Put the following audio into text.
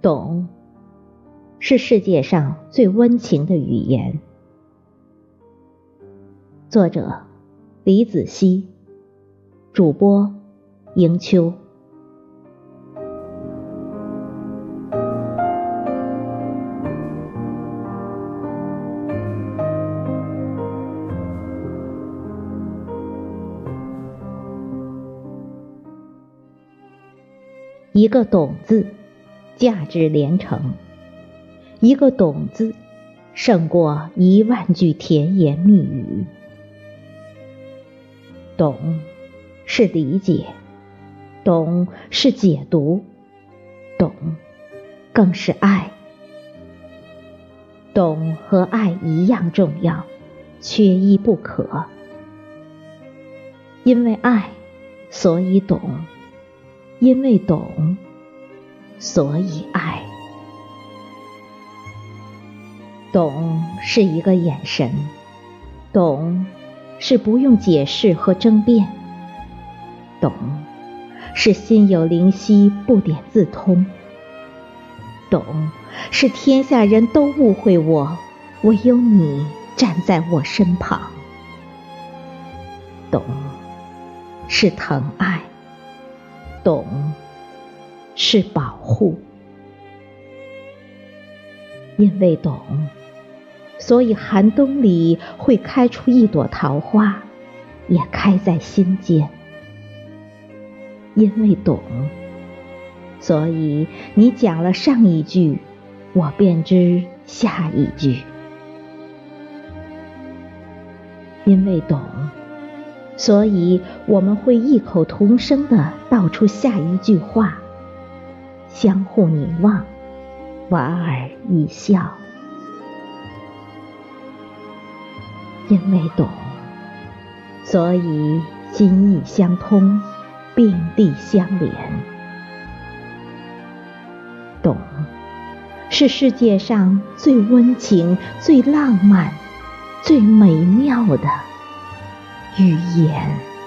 懂，是世界上最温情的语言。作者：李子熙，主播：迎秋。一个“懂”字，价值连城；一个“懂”字，胜过一万句甜言蜜语。懂，是理解；懂，是解读；懂，更是爱。懂和爱一样重要，缺一不可。因为爱，所以懂。因为懂，所以爱。懂是一个眼神，懂是不用解释和争辩，懂是心有灵犀不点自通，懂是天下人都误会我，唯有你站在我身旁。懂是疼爱。懂，是保护。因为懂，所以寒冬里会开出一朵桃花，也开在心间。因为懂，所以你讲了上一句，我便知下一句。因为懂。所以我们会异口同声的道出下一句话，相互凝望，莞尔一笑。因为懂，所以心意相通，并蒂相连。懂，是世界上最温情、最浪漫、最美妙的。语言。